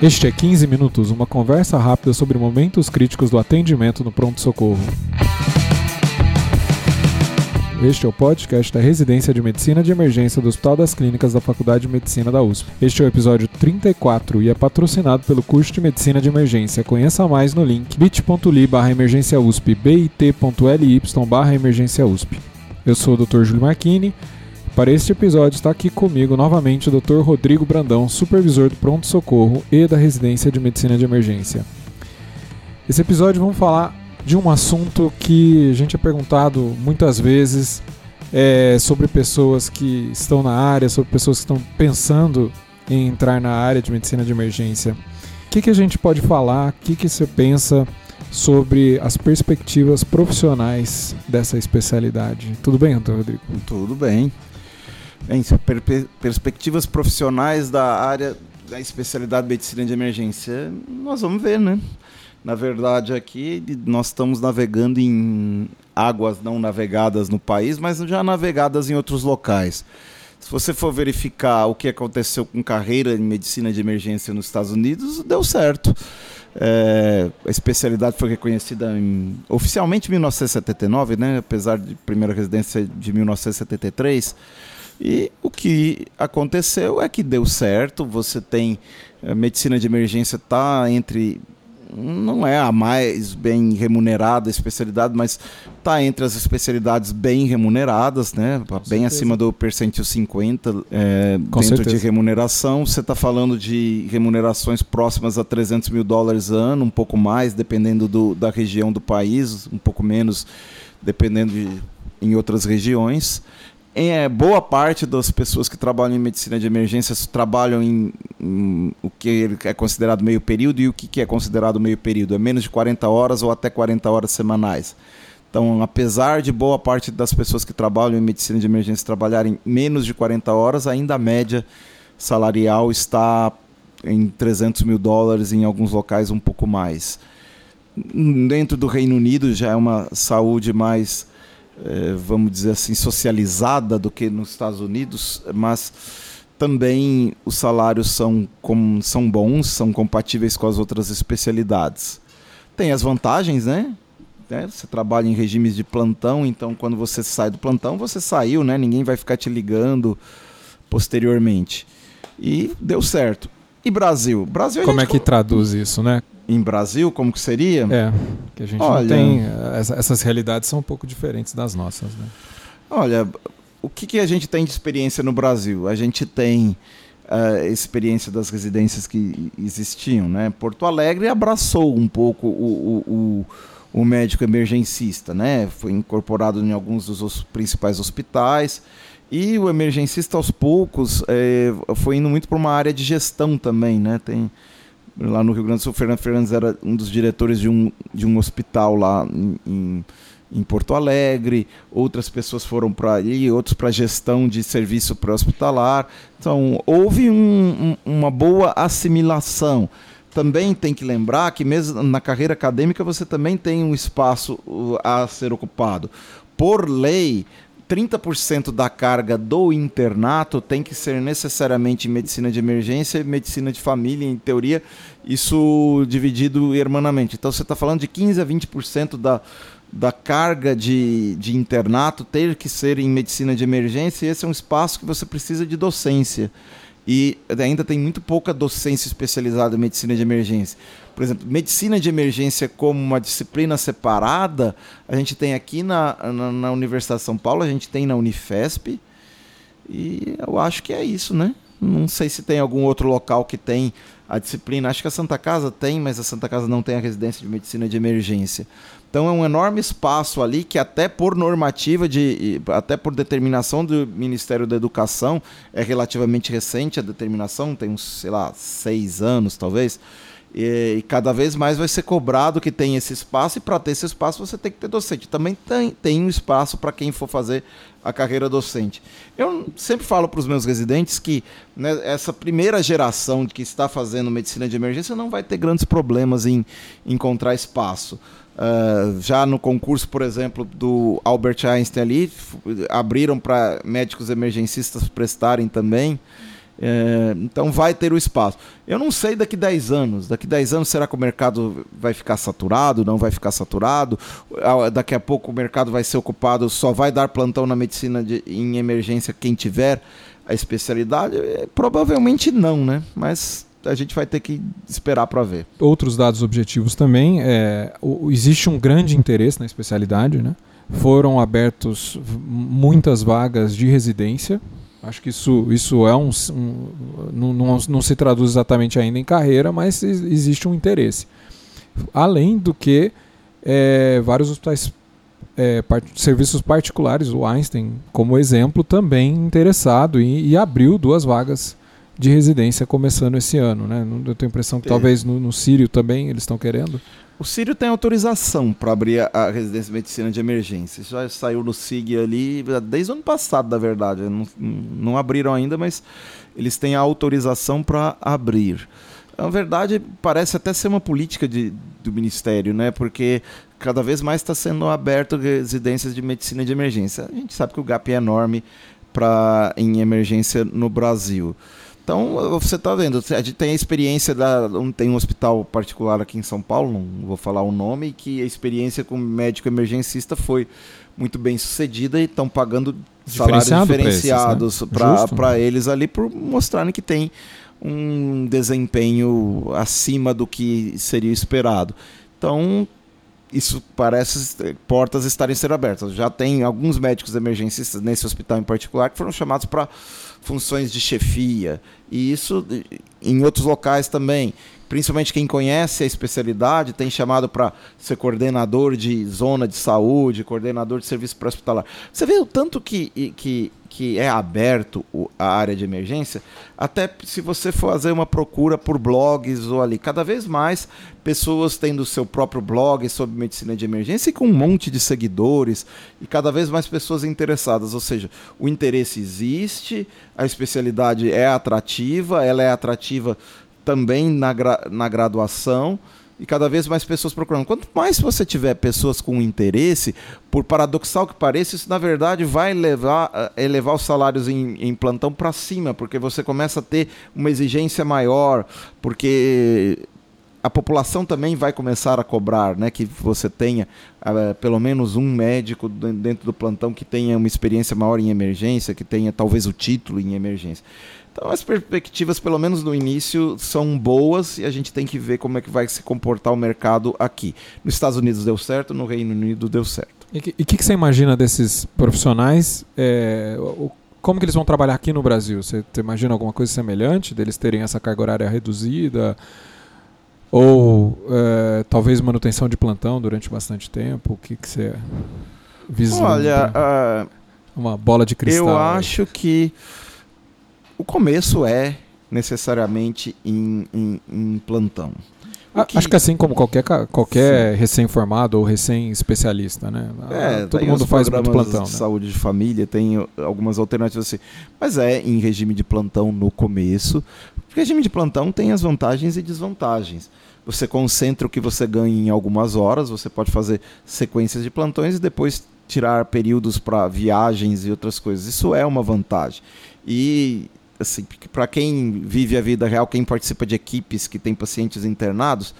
Este é 15 Minutos, uma conversa rápida sobre momentos críticos do atendimento no pronto-socorro. Este é o podcast da Residência de Medicina de Emergência do Hospital das Clínicas da Faculdade de Medicina da USP. Este é o episódio 34 e é patrocinado pelo curso de Medicina de Emergência. Conheça mais no link bit.ly barra emergência USP, bit.ly barra emergência USP. Eu sou o Dr. Júlio Marchini. Para este episódio está aqui comigo novamente o Dr. Rodrigo Brandão, supervisor do pronto-socorro e da Residência de Medicina de Emergência. Esse episódio vamos falar de um assunto que a gente é perguntado muitas vezes é, sobre pessoas que estão na área, sobre pessoas que estão pensando em entrar na área de medicina de emergência. O que, que a gente pode falar? O que, que você pensa sobre as perspectivas profissionais dessa especialidade? Tudo bem, Antônio Rodrigo? Tudo bem. Bem, per perspectivas profissionais da área da especialidade de medicina de emergência, nós vamos ver, né? Na verdade, aqui nós estamos navegando em águas não navegadas no país, mas já navegadas em outros locais. Se você for verificar o que aconteceu com carreira em medicina de emergência nos Estados Unidos, deu certo. É, a especialidade foi reconhecida em, oficialmente em 1979, né? apesar de primeira residência de 1973. E o que aconteceu é que deu certo. Você tem a medicina de emergência está entre não é a mais bem remunerada especialidade, mas está entre as especialidades bem remuneradas, né? Com bem certeza. acima do percentil 50 é, dentro certeza. de remuneração. Você está falando de remunerações próximas a 300 mil dólares ano, um pouco mais, dependendo do, da região do país, um pouco menos, dependendo de em outras regiões é, boa parte das pessoas que trabalham em medicina de emergência trabalham em, em, o que é considerado meio período e o que é considerado meio período. É menos de 40 horas ou até 40 horas semanais. Então, apesar de boa parte das pessoas que trabalham em medicina de emergência trabalharem menos de 40 horas, ainda a média salarial está em 300 mil dólares, em alguns locais um pouco mais. Dentro do Reino Unido já é uma saúde mais vamos dizer assim, socializada do que nos Estados Unidos, mas também os salários são, com, são bons, são compatíveis com as outras especialidades. Tem as vantagens, né? É, você trabalha em regimes de plantão, então quando você sai do plantão, você saiu, né? Ninguém vai ficar te ligando posteriormente. E deu certo. E Brasil? Brasil Como é que traduz isso, né? Em Brasil, como que seria? É, que a gente Olha, não tem. Essas realidades são um pouco diferentes das nossas, né? Olha, o que, que a gente tem de experiência no Brasil? A gente tem a uh, experiência das residências que existiam, né? Porto Alegre abraçou um pouco o, o, o, o médico emergencista, né? Foi incorporado em alguns dos principais hospitais. E o emergencista, aos poucos, é, foi indo muito para uma área de gestão também, né? Tem, lá no Rio Grande do Sul, Fernando Fernandes era um dos diretores de um, de um hospital lá em, em Porto Alegre, outras pessoas foram para ali, outros para gestão de serviço pré-hospitalar. Então, houve um, um, uma boa assimilação. Também tem que lembrar que, mesmo na carreira acadêmica, você também tem um espaço uh, a ser ocupado. Por lei, 30% da carga do internato tem que ser necessariamente medicina de emergência e medicina de família, em teoria, isso dividido hermanamente. Então você está falando de 15 a 20% da, da carga de, de internato ter que ser em medicina de emergência, e esse é um espaço que você precisa de docência. E ainda tem muito pouca docência especializada em medicina de emergência. Por exemplo, medicina de emergência como uma disciplina separada, a gente tem aqui na, na, na Universidade de São Paulo, a gente tem na Unifesp, e eu acho que é isso, né? Não sei se tem algum outro local que tem a disciplina. Acho que a Santa Casa tem, mas a Santa Casa não tem a residência de medicina de emergência. Então é um enorme espaço ali que até por normativa de até por determinação do Ministério da Educação é relativamente recente a determinação, tem uns, sei lá, seis anos talvez. E, e cada vez mais vai ser cobrado que tem esse espaço, e para ter esse espaço você tem que ter docente. Também tem, tem um espaço para quem for fazer a carreira docente. Eu sempre falo para os meus residentes que né, essa primeira geração que está fazendo medicina de emergência não vai ter grandes problemas em encontrar espaço. Uh, já no concurso, por exemplo, do Albert Einstein ali, abriram para médicos emergencistas prestarem também. É, então vai ter o espaço. Eu não sei daqui 10 anos. Daqui 10 anos será que o mercado vai ficar saturado? Não vai ficar saturado? Daqui a pouco o mercado vai ser ocupado, só vai dar plantão na medicina de, em emergência quem tiver a especialidade? É, provavelmente não, né? Mas a gente vai ter que esperar para ver. Outros dados objetivos também. É, o, existe um grande interesse na especialidade, né? Foram abertos muitas vagas de residência Acho que isso, isso é um. um não, não, não, se traduz exatamente ainda em carreira, mas existe um interesse. Além do que é, vários hospitais, é, part serviços particulares, o Einstein, como exemplo, também interessado e, e, abriu duas vagas de residência começando esse ano. Né? Eu tenho a impressão que talvez no, no Sírio também eles estão querendo. O Sírio tem autorização para abrir a, a, residência de medicina de emergência. Já saiu no SIG ali desde o ano passado, na verdade. Não, não abriram ainda, mas eles têm a autorização para abrir. Na verdade, parece até ser uma política de, do Ministério, né? Porque cada vez mais está sendo aberto residências de medicina de emergência. A gente sabe que o gap é enorme pra, em emergência no Brasil. Então, você está vendo, a gente tem a experiência da. Tem um hospital particular aqui em São Paulo, não vou falar o nome, que a experiência com médico emergencista foi muito bem sucedida e estão pagando salários diferenciados para né? eles ali por mostrarem que tem um desempenho acima do que seria esperado. Então, isso parece portas estarem sendo abertas. Já tem alguns médicos emergencistas nesse hospital em particular que foram chamados para funções de chefia, e isso em outros locais também. Principalmente quem conhece a especialidade tem chamado para ser coordenador de zona de saúde, coordenador de serviço pré-hospitalar. Você vê o tanto que, que, que é aberto a área de emergência, até se você for fazer uma procura por blogs ou ali, cada vez mais pessoas tendo seu próprio blog sobre medicina de emergência e com um monte de seguidores e cada vez mais pessoas interessadas. Ou seja, o interesse existe, a especialidade é atrativa, ela é atrativa também na, gra na graduação e cada vez mais pessoas procurando. Quanto mais você tiver pessoas com interesse, por paradoxal que pareça, isso na verdade vai levar, eh, elevar os salários em, em plantão para cima, porque você começa a ter uma exigência maior, porque a população também vai começar a cobrar, né, que você tenha uh, pelo menos um médico dentro do plantão que tenha uma experiência maior em emergência, que tenha talvez o título em emergência. Então as perspectivas, pelo menos no início, são boas e a gente tem que ver como é que vai se comportar o mercado aqui. Nos Estados Unidos deu certo, no Reino Unido deu certo. E o que, que, você imagina desses profissionais? É, o, como que eles vão trabalhar aqui no Brasil? Você, você imagina alguma coisa semelhante deles terem essa carga horária reduzida? Ou é, talvez manutenção de plantão durante bastante tempo? O que, que você vislumbra? Olha, uh, uma bola de cristal. Eu acho que o começo é necessariamente em, em, em plantão. Que... Acho que assim como qualquer, qualquer recém-formado ou recém-especialista, né? É, Todo mundo faz muito plantão. De né? saúde de família tem algumas alternativas assim. Mas é em regime de plantão no começo. Porque regime de plantão tem as vantagens e desvantagens. Você concentra o que você ganha em algumas horas, você pode fazer sequências de plantões e depois tirar períodos para viagens e outras coisas. Isso é uma vantagem. E assim, para quem vive a vida real, quem participa de equipes que tem pacientes internados,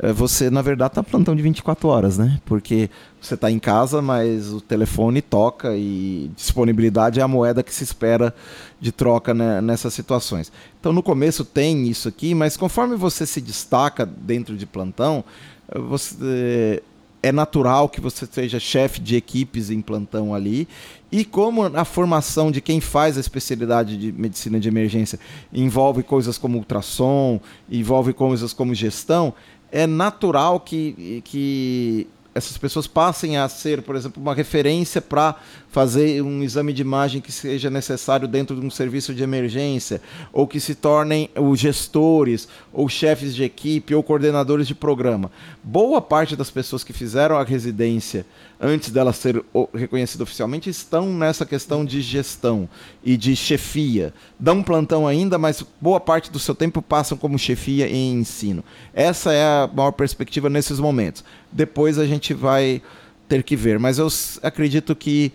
eh, você na verdade está plantão de 24 horas, né? Porque você está em casa, mas o telefone toca e disponibilidade é a moeda que se espera de troca né, nessas situações. Então no começo tem isso aqui, mas conforme você se destaca dentro de plantão, eh, você é natural que você seja chefe de equipes em plantão ali. E como a formação de quem faz a especialidade de medicina de emergência envolve coisas como ultrassom, envolve coisas como gestão, é natural que, que essas pessoas passem a ser, por exemplo, uma referência para fazer um exame de imagem que seja necessário dentro de um serviço de emergência, ou que se tornem os gestores, ou chefes de equipe, ou coordenadores de programa. Boa parte das pessoas que fizeram a residência antes dela ser reconhecida oficialmente estão nessa questão de gestão e de chefia. Dão plantão ainda, mas boa parte do seu tempo passam como chefia em ensino. Essa é a maior perspectiva nesses momentos. Depois a gente vai ter que ver, mas eu acredito que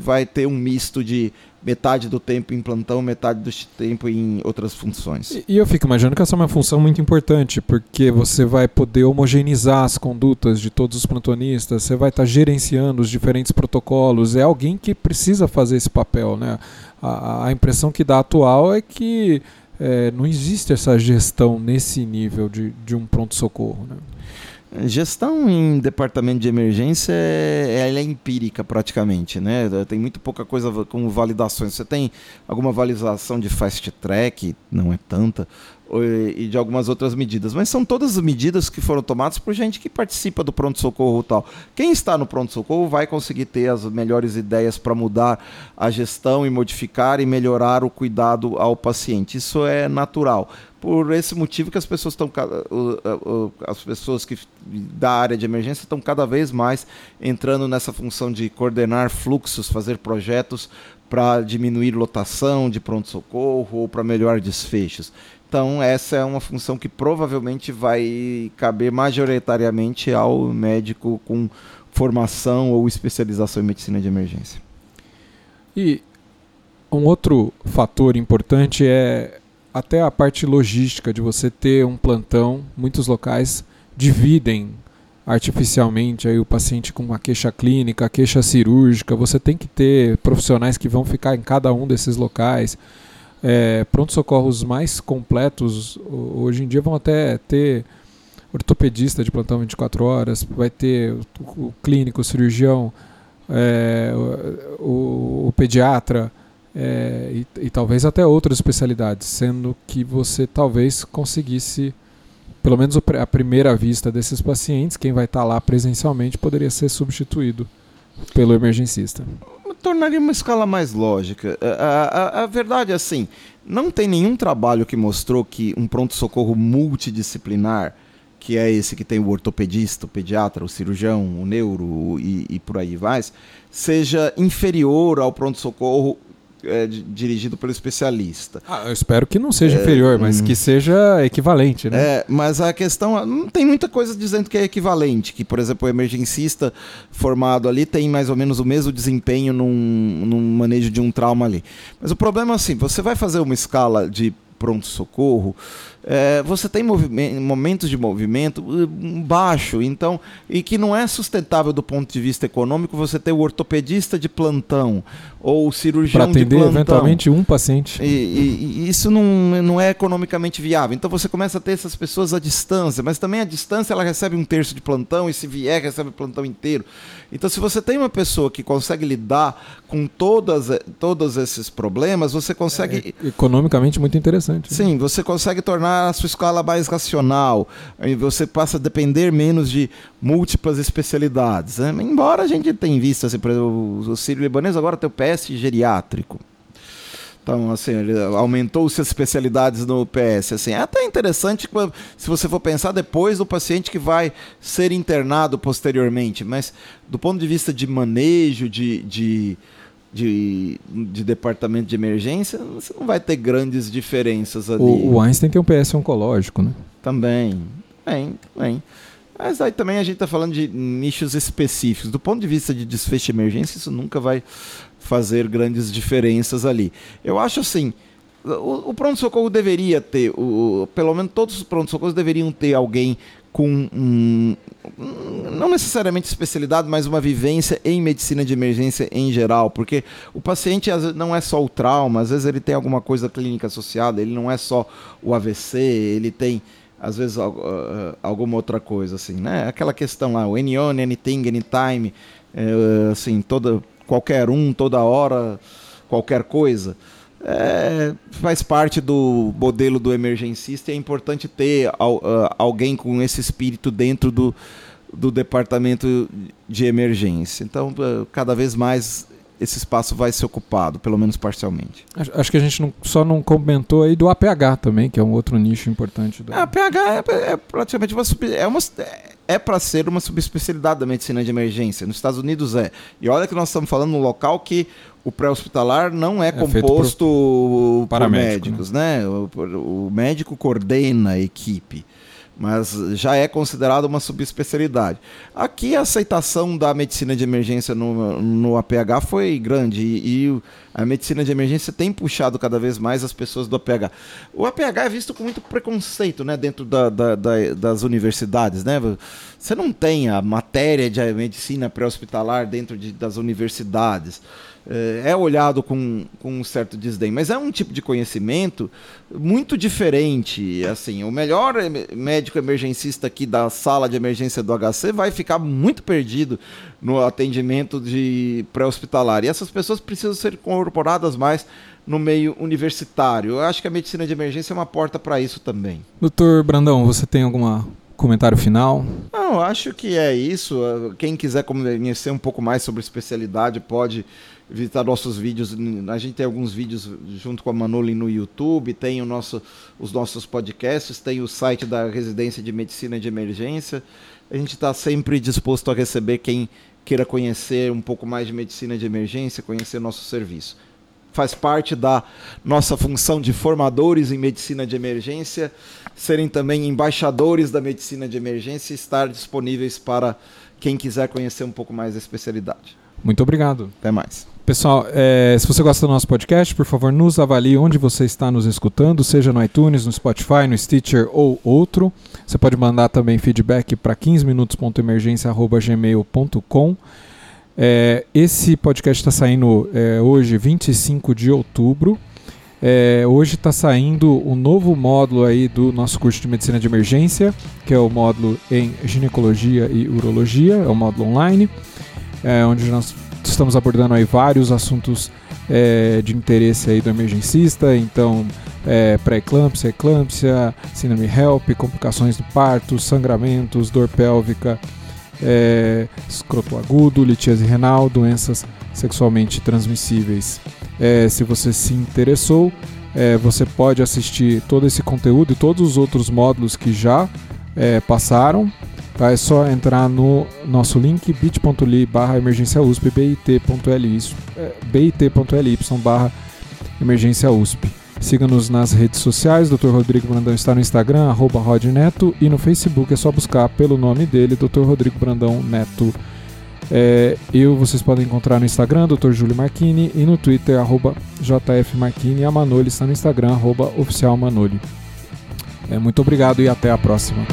vai ter um misto de metade do tempo em plantão, metade do tempo em outras funções. E, e eu fico imaginando que essa é uma função muito importante, porque você vai poder homogeneizar as condutas de todos os plantonistas, você vai estar gerenciando os diferentes protocolos, é alguém que precisa fazer esse papel. Né? A, a impressão que dá atual é que é, não existe essa gestão nesse nível de, de um pronto-socorro. Né? Gestão em departamento de emergência é, é empírica praticamente, né? Tem muito pouca coisa como validações. Você tem alguma validação de fast track, não é tanta, e de algumas outras medidas, mas são todas as medidas que foram tomadas por gente que participa do pronto socorro tal. Quem está no pronto socorro vai conseguir ter as melhores ideias para mudar a gestão e modificar e melhorar o cuidado ao paciente. Isso é natural por esse motivo que as pessoas estão as pessoas que da área de emergência estão cada vez mais entrando nessa função de coordenar fluxos, fazer projetos para diminuir lotação de pronto socorro ou para melhorar desfechos. Então essa é uma função que provavelmente vai caber majoritariamente ao médico com formação ou especialização em medicina de emergência. E um outro fator importante é até a parte logística de você ter um plantão, muitos locais dividem artificialmente aí o paciente com uma queixa clínica, queixa cirúrgica. Você tem que ter profissionais que vão ficar em cada um desses locais. É, pronto-socorros mais completos hoje em dia vão até ter ortopedista de plantão 24 horas, vai ter o, o clínico, o cirurgião, é, o, o, o pediatra é, e, e, talvez até outras especialidades, sendo que você talvez conseguisse, pelo menos a primeira vista desses pacientes, quem vai estar lá presencialmente poderia ser substituído pelo emergencista. Tornaria uma escala mais lógica. A, a, a verdade é assim: não tem nenhum trabalho que mostrou que um pronto-socorro multidisciplinar, que é esse que tem o ortopedista, o pediatra, o cirurgião, o neuro e, e por aí vai, seja inferior ao pronto-socorro é, dirigido pelo especialista. Ah, eu espero que não seja é, inferior, mas hum. que seja equivalente, né? É, mas a questão não tem muita coisa dizendo que é equivalente, que por exemplo o emergencista formado ali tem mais ou menos o mesmo desempenho num, num manejo de um trauma ali. Mas o problema é assim, você vai fazer uma escala de pronto socorro é, você tem momentos de movimento uh, baixo, então, e que não é sustentável do ponto de vista econômico você ter o ortopedista de plantão ou o cirurgião de plantão. Atender eventualmente um paciente. E, e, e, isso não, não é economicamente viável. Então você começa a ter essas pessoas à distância, mas também à distância ela recebe um terço de plantão e se vier recebe o plantão inteiro. Então se você tem uma pessoa que consegue lidar com todas, todos esses problemas, você consegue... É, economicamente muito interessante. Né? Sim, você consegue tornar a sua escala mais racional, e você passa a depender menos de múltiplas especialidades. Né? Embora a gente tenha visto, assim, por exemplo, o Sírio Libanês agora tem o PS geriátrico. Então, assim, aumentou-se as especialidades no PS. Assim, é até interessante se você for pensar depois do paciente que vai ser internado posteriormente. Mas do ponto de vista de manejo, de, de de, de departamento de emergência, você não vai ter grandes diferenças ali. O, o Einstein tem um PS oncológico, né? Também. Bem, bem. Mas aí também a gente está falando de nichos específicos. Do ponto de vista de desfecho de emergência, isso nunca vai fazer grandes diferenças ali. Eu acho assim, o, o pronto-socorro deveria ter, o, pelo menos todos os pronto-socorros deveriam ter alguém com um, não necessariamente especialidade, mas uma vivência em medicina de emergência em geral, porque o paciente não é só o trauma, às vezes ele tem alguma coisa clínica associada, ele não é só o AVC, ele tem às vezes alguma outra coisa assim, né? Aquela questão lá, o anyone, anything, anytime, assim, toda qualquer um, toda hora, qualquer coisa é, faz parte do modelo do emergencista e é importante ter alguém com esse espírito dentro do, do departamento de emergência. Então, cada vez mais esse espaço vai ser ocupado, pelo menos parcialmente. Acho que a gente não, só não comentou aí do APH também, que é um outro nicho importante. Do... A APH é, é praticamente uma, é uma é para ser uma subespecialidade da medicina de emergência. Nos Estados Unidos é. E olha que nós estamos falando num local que o pré-hospitalar não é, é composto por, por médicos, né? né? O, o, médico coordena a equipe. Mas já é considerado uma subespecialidade. Aqui a aceitação da medicina de emergência no, no APH foi grande e, e, a medicina de emergência tem puxado cada vez mais as pessoas do APH. O APH é visto com muito preconceito né, dentro da, da, da, das universidades. Né? Você não tem a matéria de medicina pré-hospitalar dentro de, das universidades é olhado com, com um certo desdém, mas é um tipo de conhecimento muito diferente. Assim, o melhor médico emergencista aqui da sala de emergência do HC vai ficar muito perdido no atendimento de pré-hospitalar. E essas pessoas precisam ser incorporadas mais no meio universitário. Eu acho que a medicina de emergência é uma porta para isso também. Doutor Brandão, você tem alguma comentário final? Não, acho que é isso. Quem quiser conhecer um pouco mais sobre especialidade pode visitar nossos vídeos. A gente tem alguns vídeos junto com a Manoli no YouTube, tem o nosso, os nossos podcasts, tem o site da Residência de Medicina de Emergência. A gente está sempre disposto a receber quem queira conhecer um pouco mais de medicina de emergência, conhecer nosso serviço. Faz parte da nossa função de formadores em medicina de emergência, serem também embaixadores da medicina de emergência e estar disponíveis para quem quiser conhecer um pouco mais da especialidade. Muito obrigado. Até mais. Pessoal, é, se você gosta do nosso podcast, por favor, nos avalie onde você está nos escutando, seja no iTunes, no Spotify, no Stitcher ou outro. Você pode mandar também feedback para 15minutos.emergência.gmail.com. É, esse podcast está saindo é, hoje, 25 de outubro. É, hoje está saindo o um novo módulo aí do nosso curso de medicina de emergência, que é o módulo em ginecologia e urologia, é o módulo online, é, onde nós estamos abordando aí vários assuntos é, de interesse aí do emergencista, então é, pré-eclâmpsia, eclâmpsia, síndrome HELP, complicações do parto, sangramentos, dor pélvica, é, escroto agudo, litíase renal, doenças sexualmente transmissíveis. É, se você se interessou, é, você pode assistir todo esse conteúdo e todos os outros módulos que já é, passaram Tá? É só entrar no nosso link bit.ly barra emergência USP, bit.ly é, barra emergência USP. Siga-nos nas redes sociais, Dr. Rodrigo Brandão está no Instagram, arroba Rodneto, e no Facebook é só buscar pelo nome dele, Dr. Rodrigo Brandão Neto. É, eu vocês podem encontrar no Instagram, Dr. Júlio Marchini, e no Twitter, arroba JF Marchini, e a Manoli está no Instagram, arroba oficial Manoli. É, muito obrigado e até a próxima.